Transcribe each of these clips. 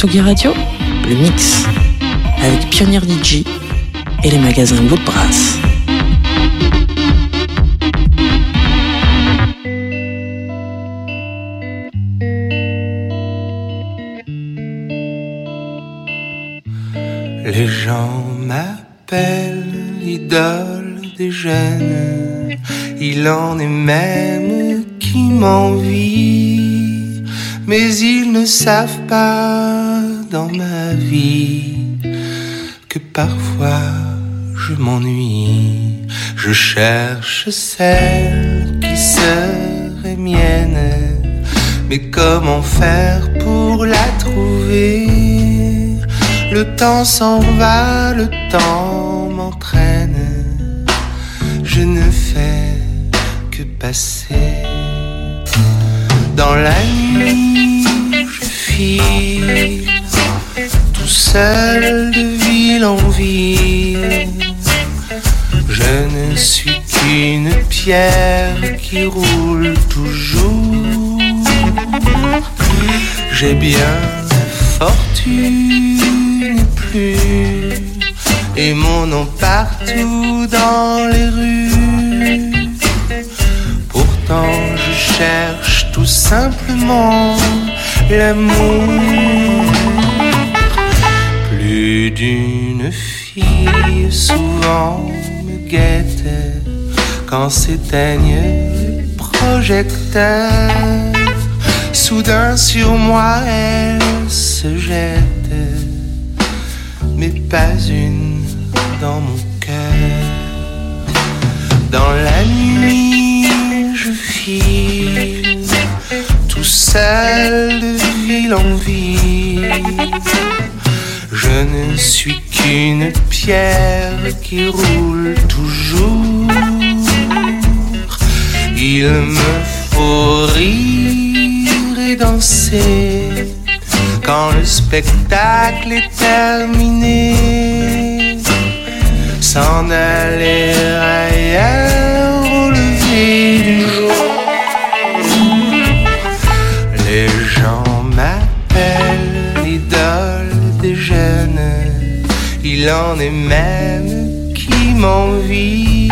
Tsugi Radio, le mix avec Pionnier DJ et les magasins Woodbrass. Les gens m'appellent l'idole des jeunes. Il en est même qui m'envie. Mais ils ne savent pas dans ma vie que parfois je m'ennuie. Je cherche celle qui serait mienne. Mais comment faire pour la trouver? Le temps s'en va, le temps m'entraîne. Je ne fais que passer. Dans la nuit, je file tout seul de ville en ville. Je ne suis qu'une pierre qui roule toujours. J'ai bien fortune plus, et mon nom partout dans les rues. Pourtant, je cherche tout simplement l'amour. Plus d'une fille souvent me guette quand s'éteignent les projecteurs. Soudain sur moi elle se jette, mais pas une dans mon cœur. Dans la nuit, je file seul de ville en. Je ne suis qu'une pierre qui roule toujours. Il me faut rire et danser quand le spectacle est terminé. S'en aller ailleurs au lever du jour. En est même qui m'envie.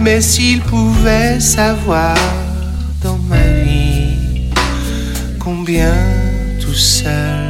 Mais s'ils pouvaient savoir dans ma vie combien tout seul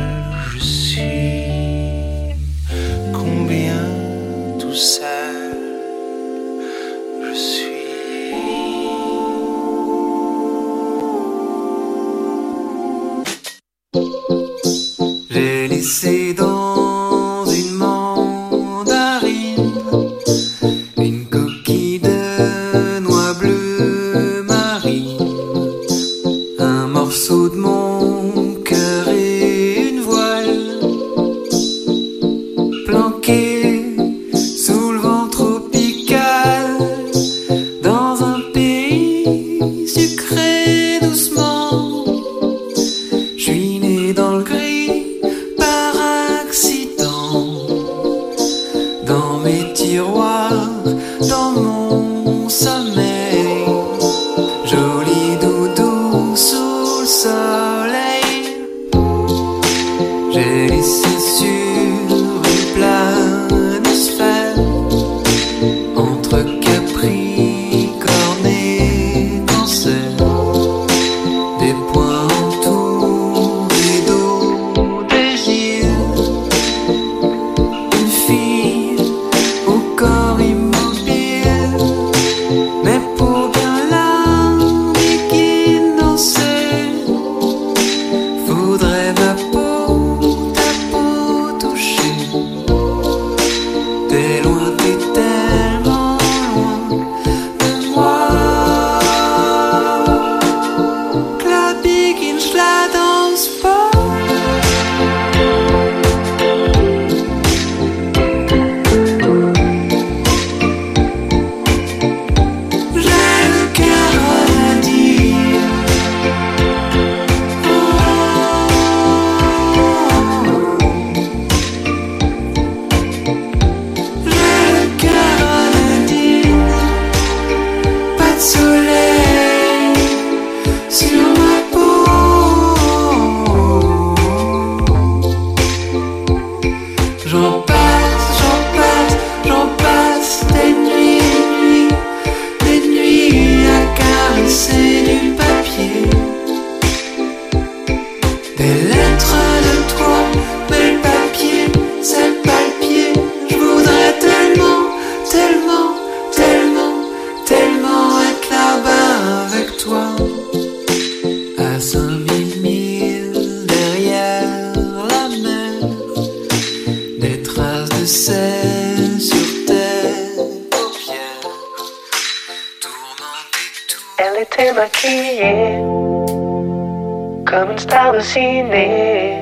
au ciné,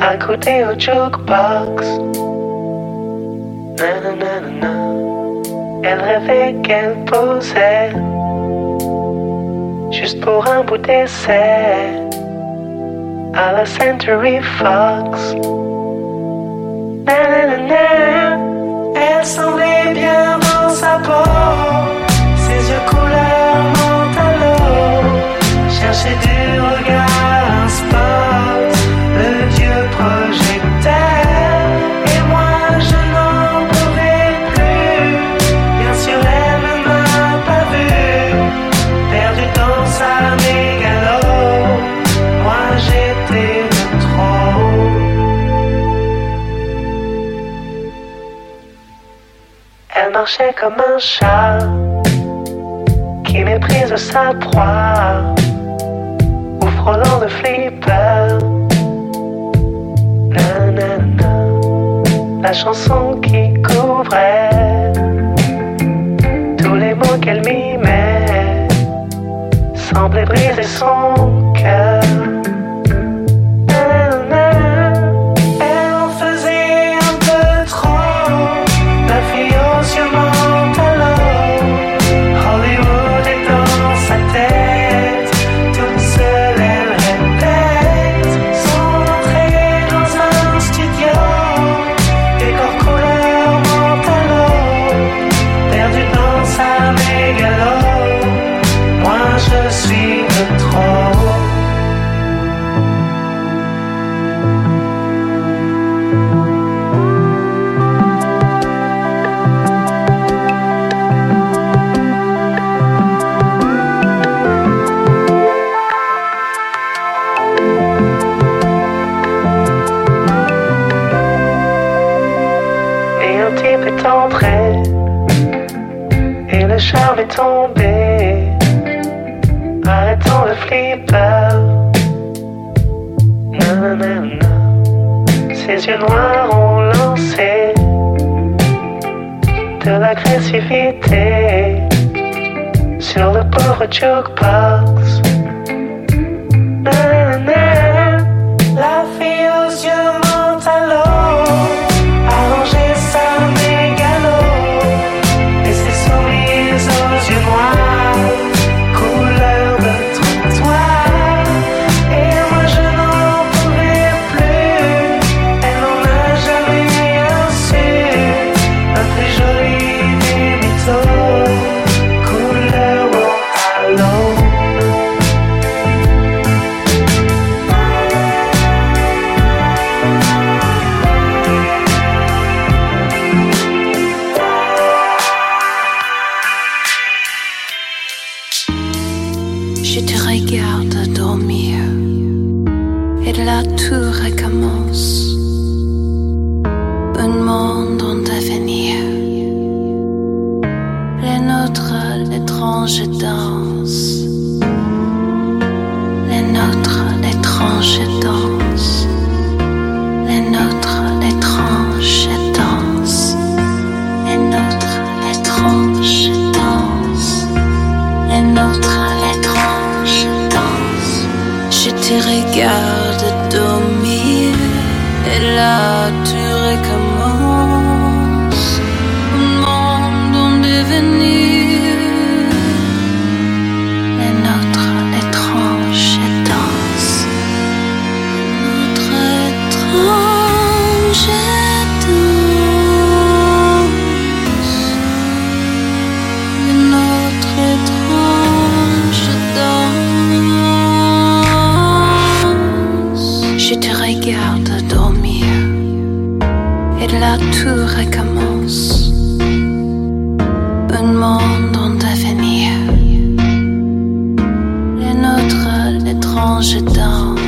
à côté au jukebox. Nanana, elle rêvait qu'elle posait, juste pour un bout d'essai, à la Century Fox. Nanana, elle semblait bien dans sa peau, ses yeux couleur chercher du regard. marchait comme un chat qui méprise sa proie ou frôlant de flipper. Nanana, la chanson qui couvrait tous les mots qu'elle mimait semblait briser son charme est tombé. Arrêtons le flipper. Nanana. Ses yeux noirs ont lancé de l'agressivité sur le pauvre jukebox. regarde dormir. Et là tout recommence. Un monde en devenir. Les nôtres, l'étrange danse.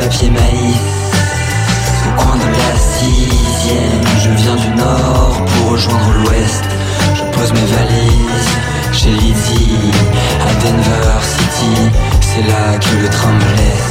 papier maïs. Au coin de la sixième, je viens du nord pour rejoindre l'ouest. Je pose mes valises chez Lydie, à Denver City. C'est là que le train me laisse.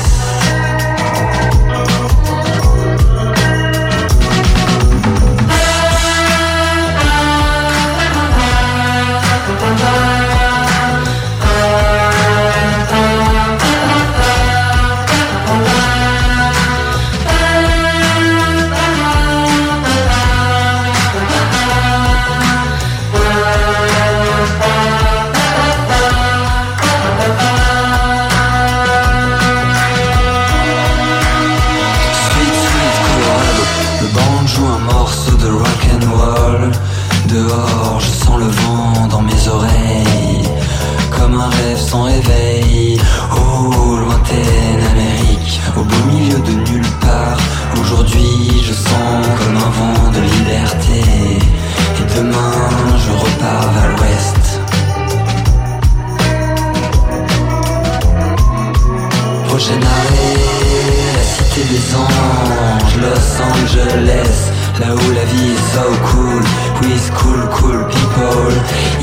Angeles, là où la vie est so cool, with cool, cool people,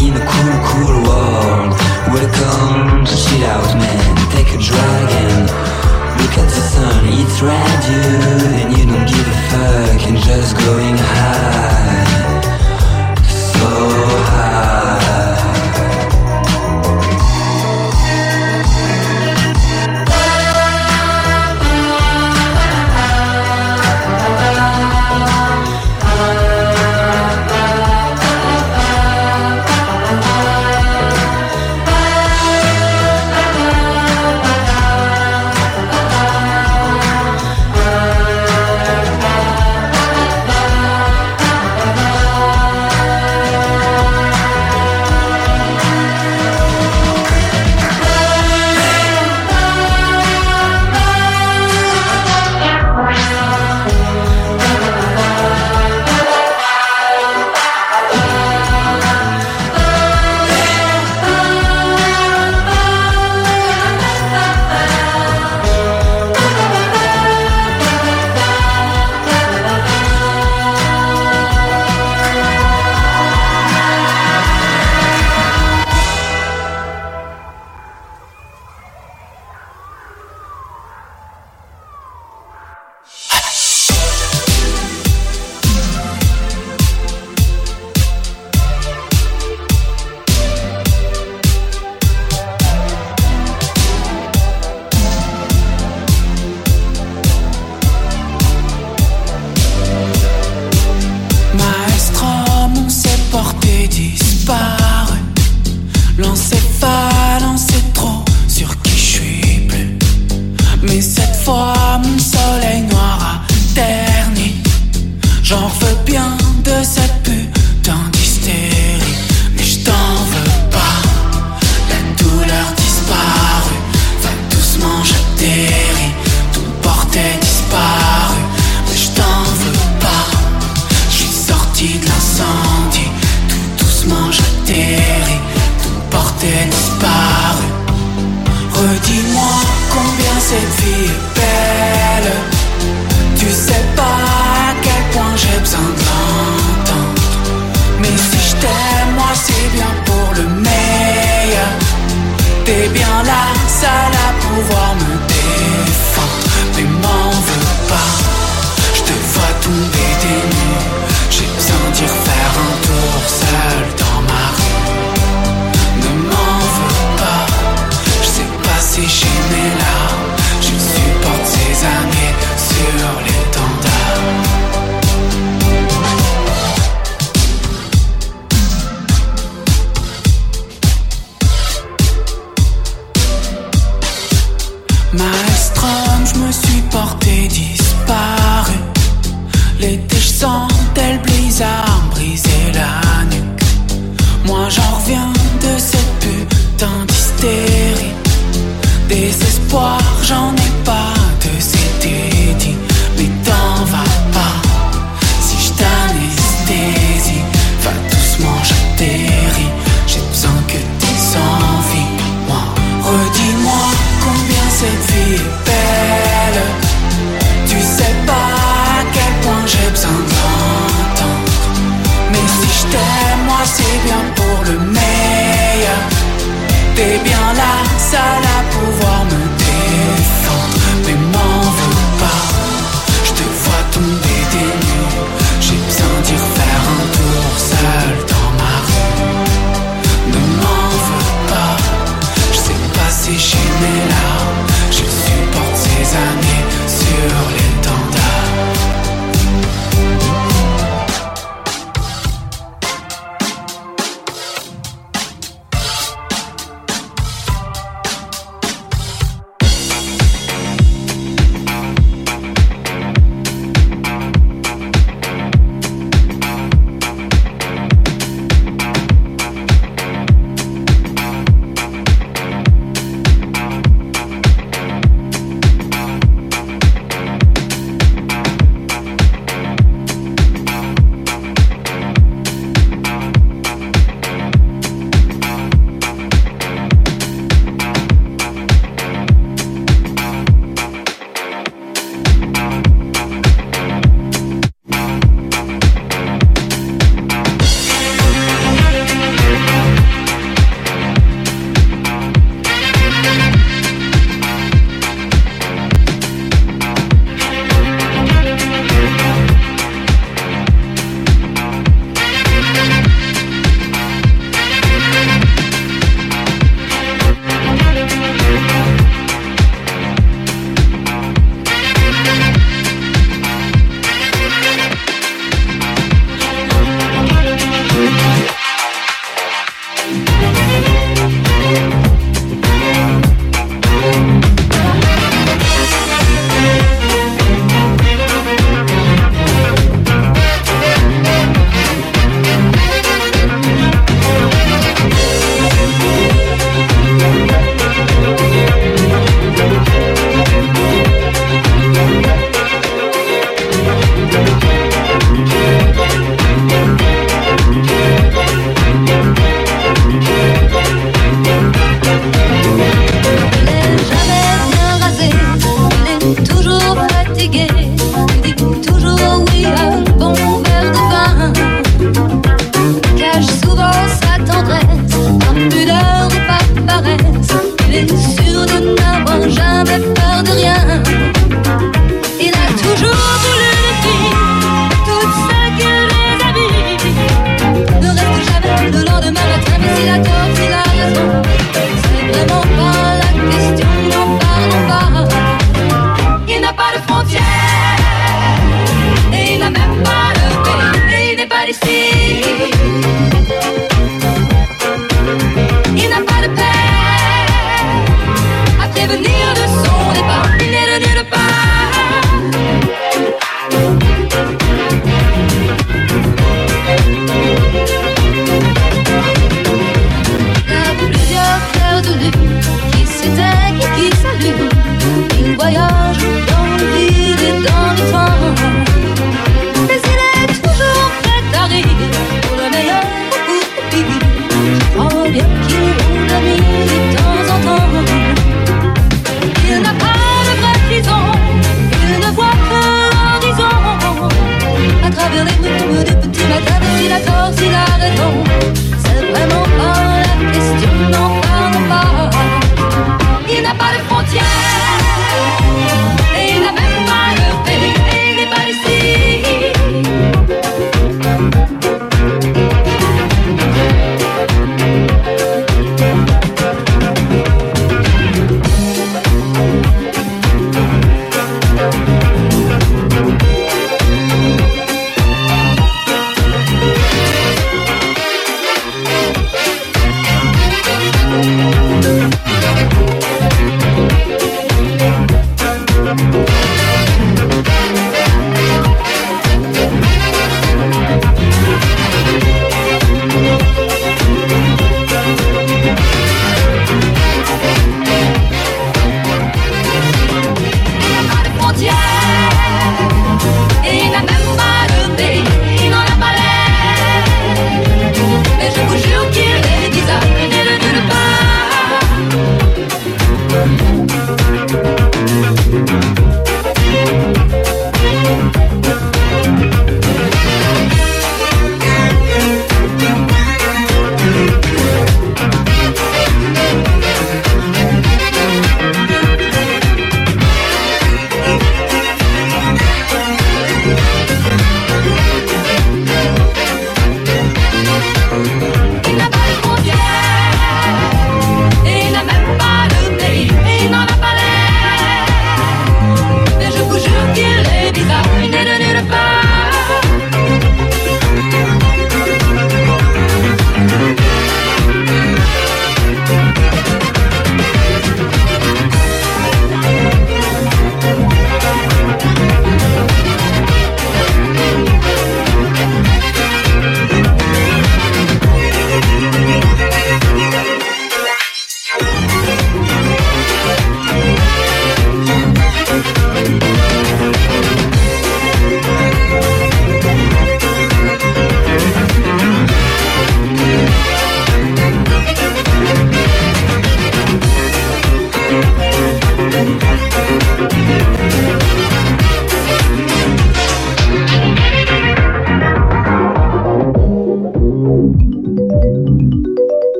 in a cool, cool world. Welcome to chill out, man. Take a dragon and look at the sun, it's red, you and you don't give a fuck, and just going high. So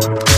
Ce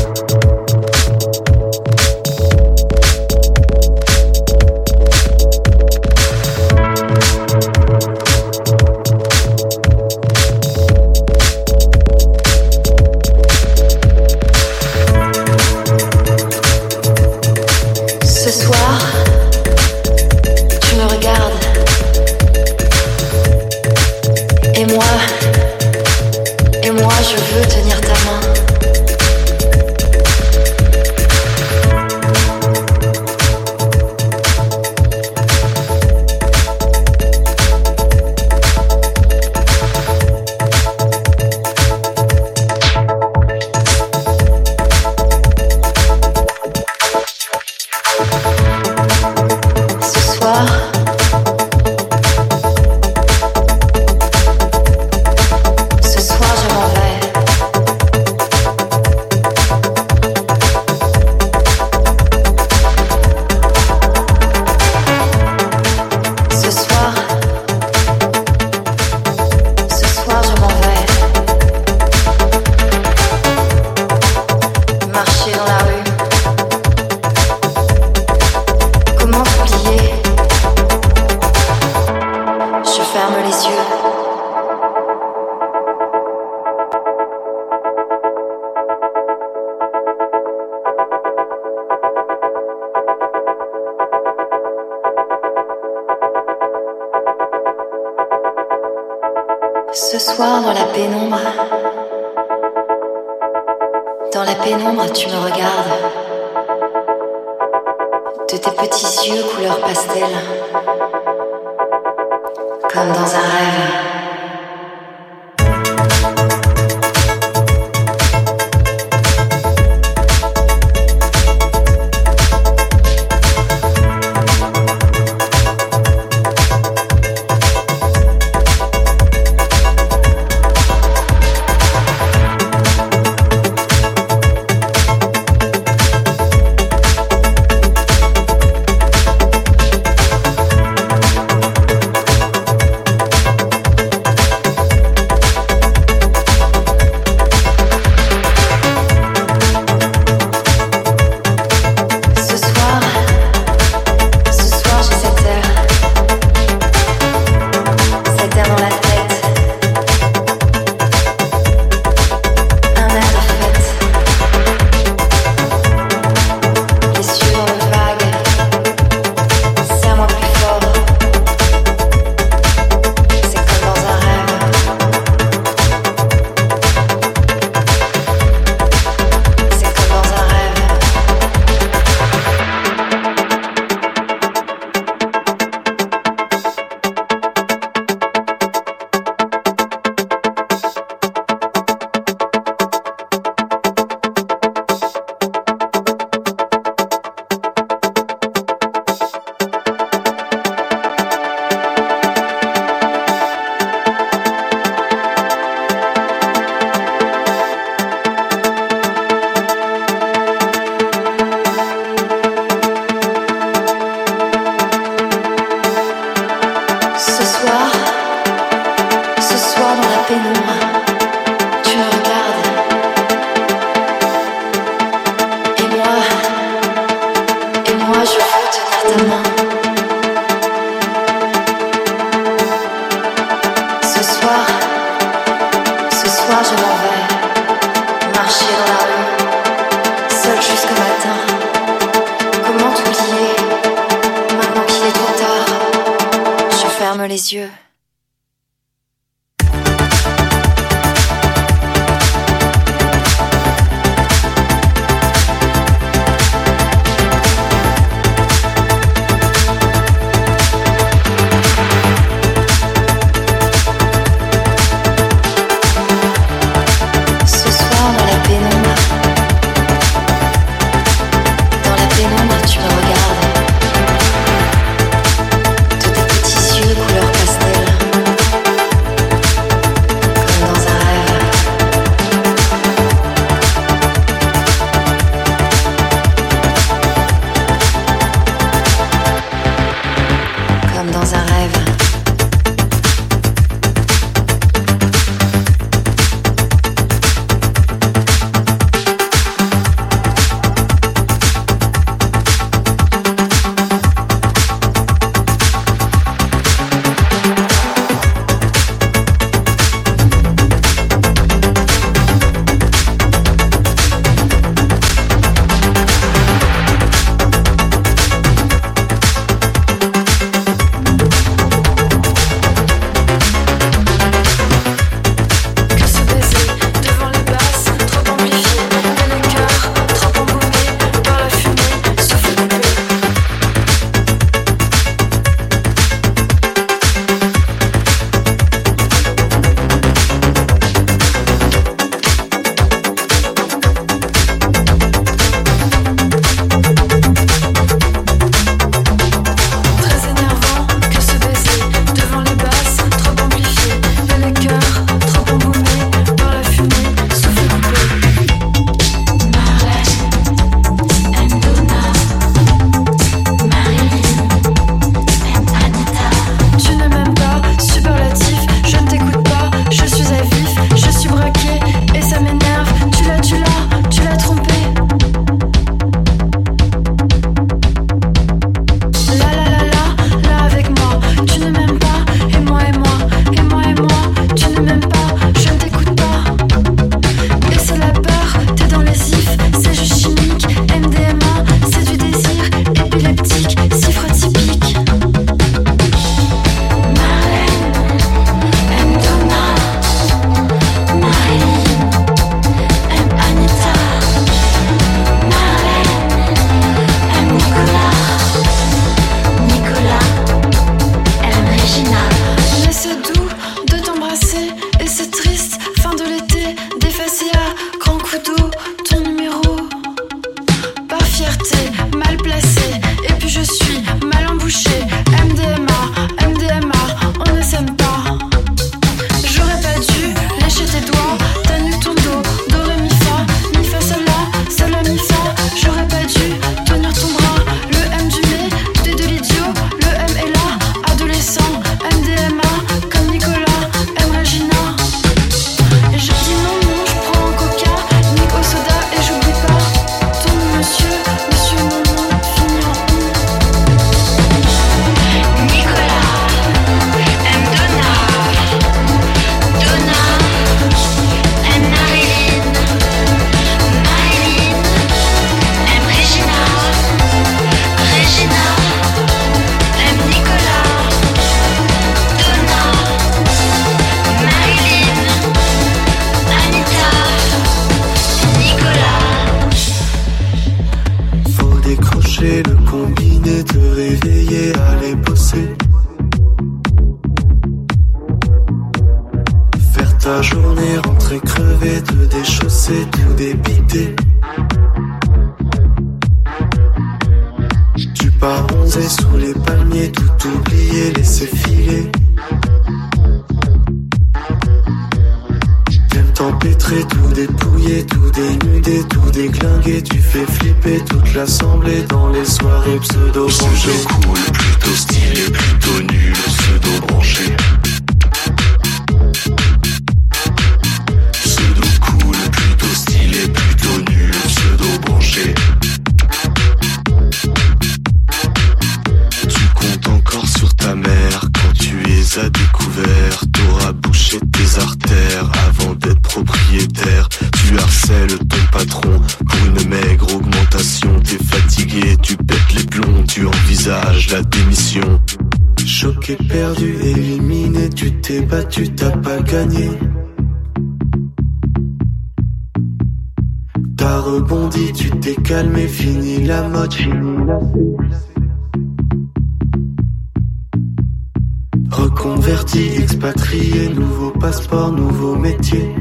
toute l'assemblée dans les soirées pseudo-branchées. Pseudo cool, plutôt stylé, plutôt nul, pseudo-branché. visage la démission. Choqué, perdu, éliminé, tu t'es battu, t'as pas gagné. T'as rebondi, tu t'es calmé, fini la mode, fini la Reconverti, expatrié, nouveau passeport, nouveau métier.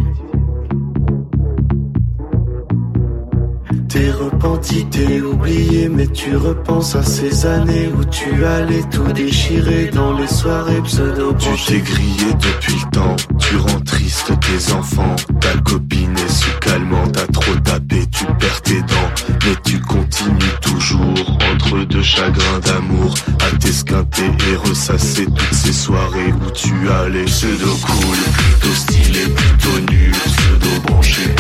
À ces années où tu allais tout déchirer dans les soirées pseudo Tu t'es grillé depuis le temps, tu rends triste tes enfants. Ta copine est sous calmant, t'as trop tapé, tu perds tes dents. Mais tu continues toujours entre deux chagrins d'amour à t'esquinter et ressasser toutes ces soirées où tu allais pseudo cool, plutôt stylé, plutôt nul, pseudo branché.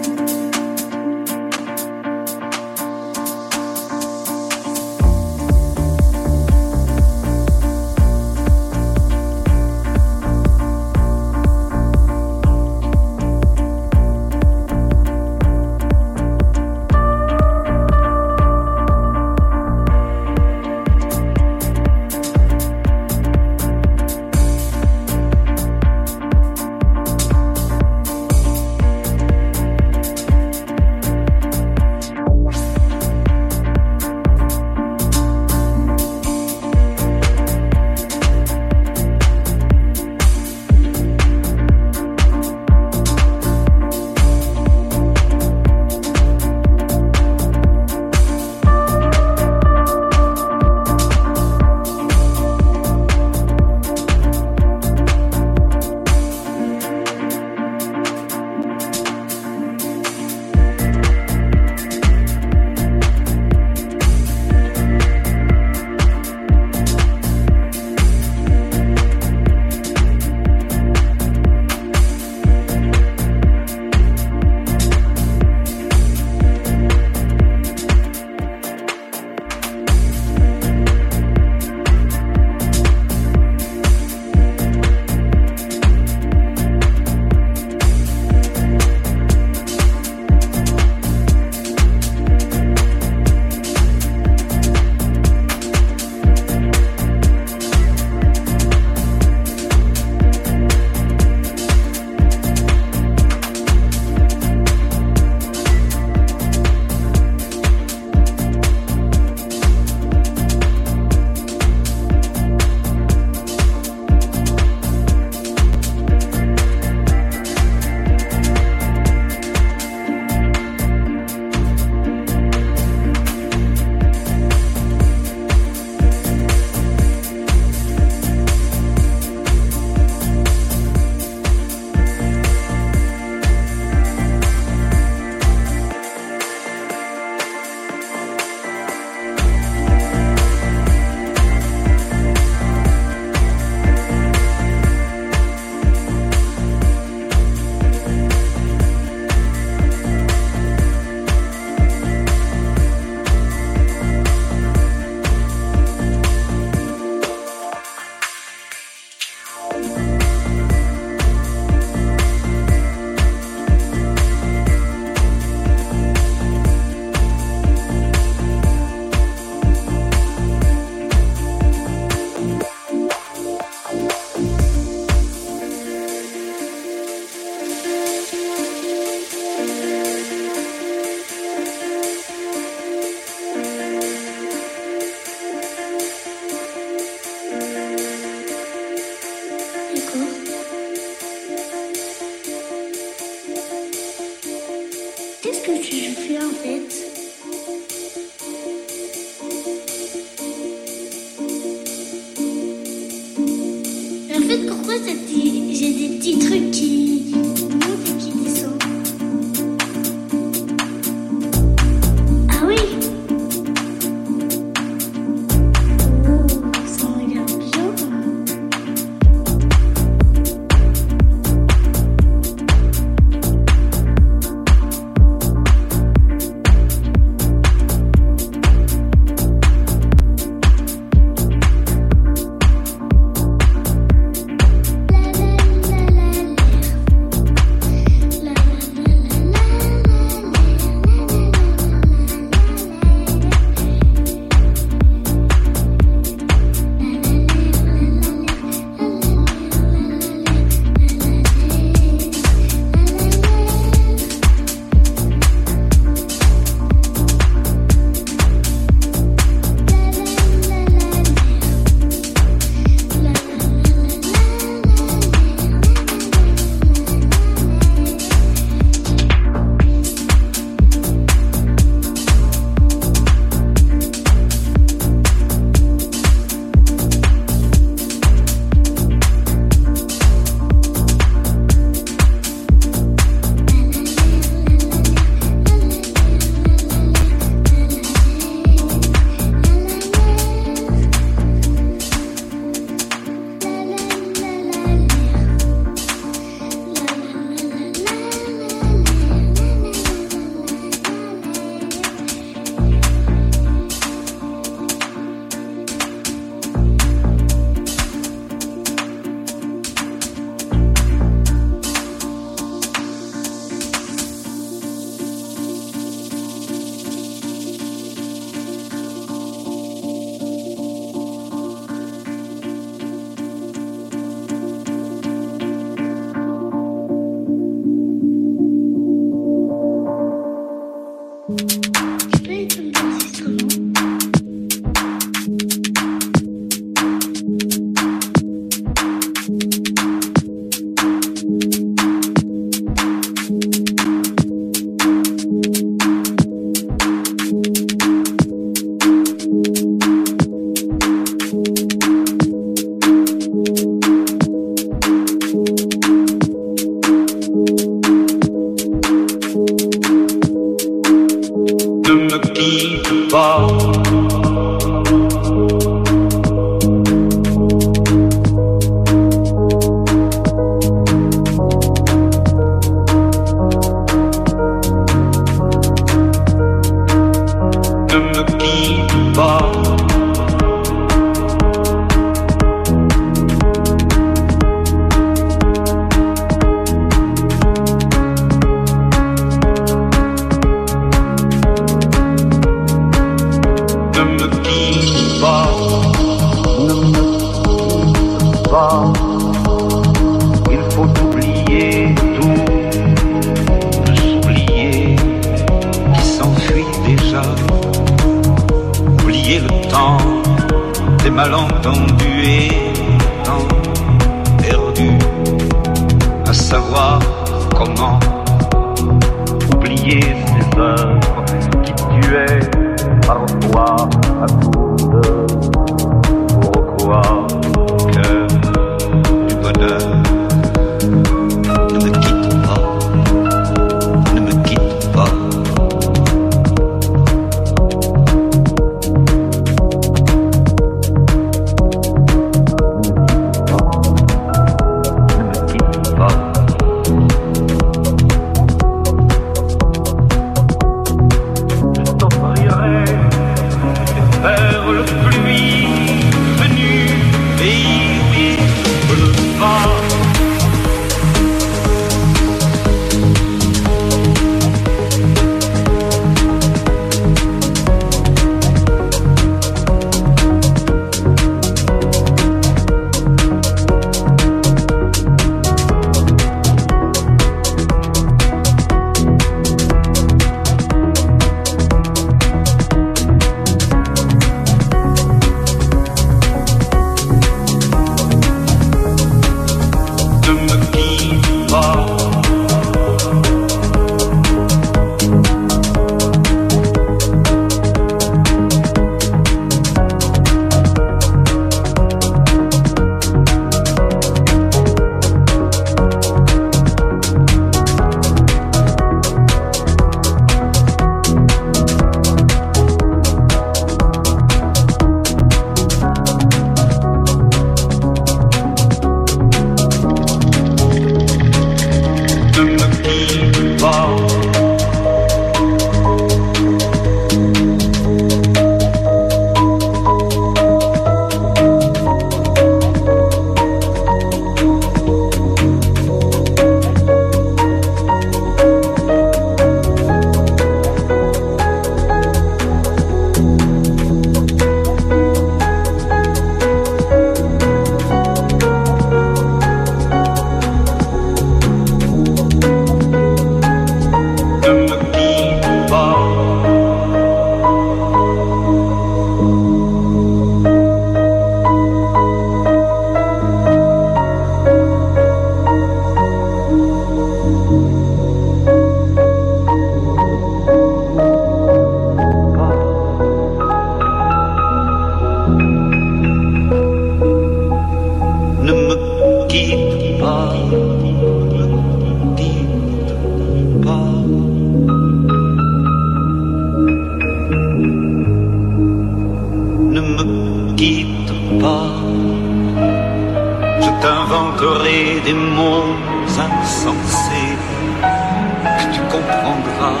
Tu comprendras.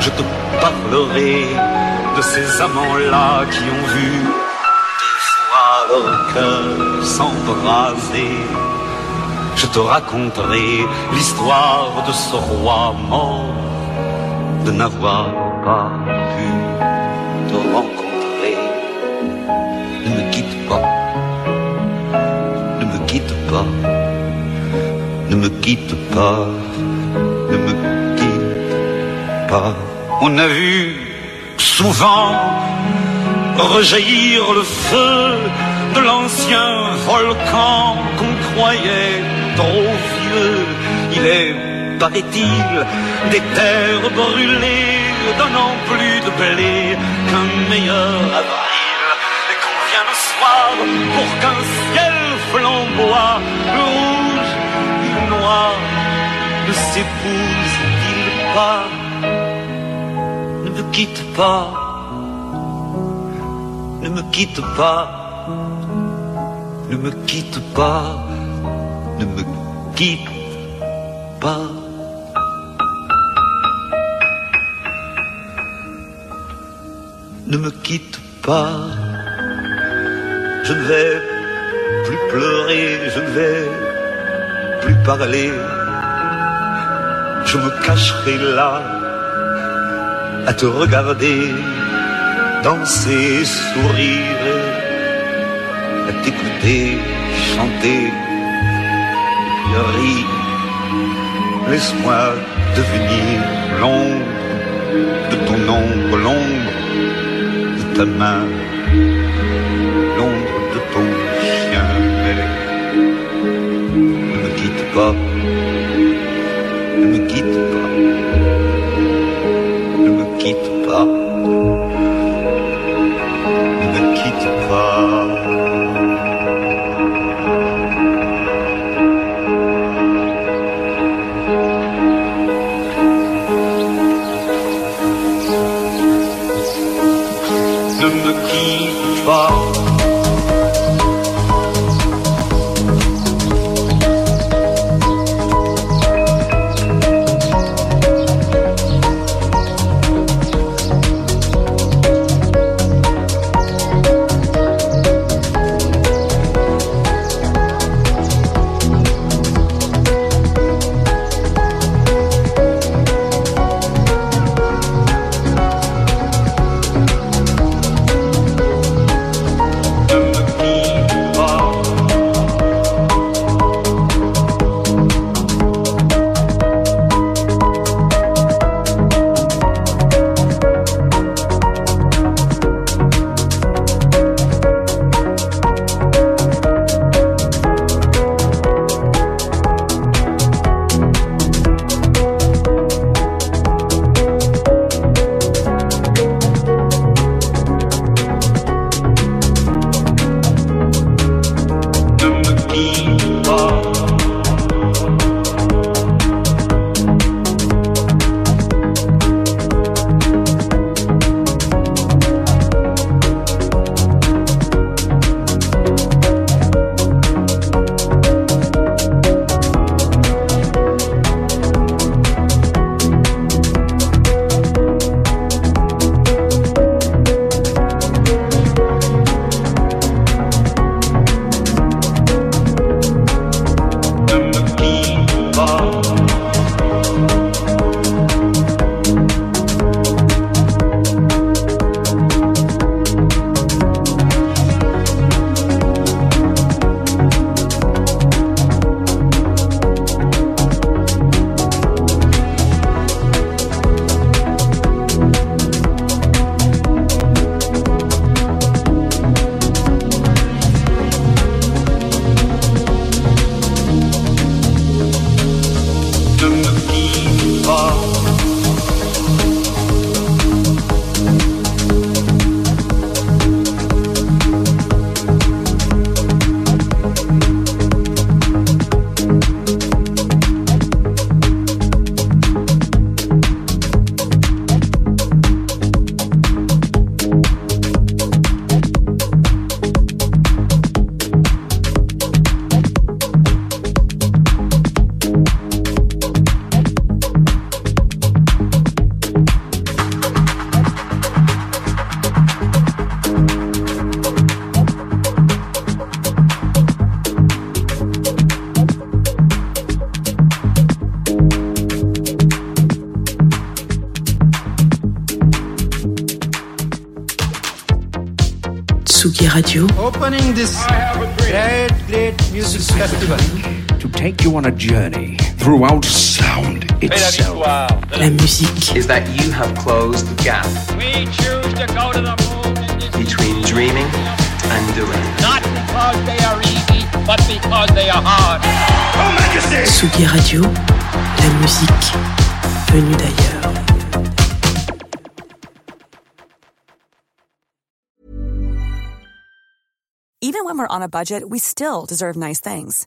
Je te parlerai de ces amants-là qui ont vu des fois leur cœur s'embraser. Je te raconterai l'histoire de ce roi mort, de n'avoir pas ne me quitte pas, ne me quitte pas. On a vu souvent rejaillir le feu de l'ancien volcan qu'on croyait trop vieux. Il est, paraît-il, des terres brûlées, donnant plus de blé qu'un meilleur avril. Et qu'on vient le soir pour qu'un ciel flamboie, rouge ne s'épousent-ils pas Ne me quitte pas, ne me quitte pas, ne me quitte pas ne me quitte pas. Ne me quitte pas. Je ne vais plus pleurer, je ne vais plus parler. Je me cacherai là à te regarder, danser, sourire, à t'écouter, chanter ris. Laisse-moi devenir l'ombre de ton ombre, l'ombre de ta main, on a journey throughout sound itself. La musique. Is that you have closed the gap. We choose to go to the moon. Between dreaming and doing. Not because they are easy, but because they are hard. Oh, Majesty! Tsugi Radio. La musique venue d'ailleurs. Even when we're on a budget, we still deserve nice things.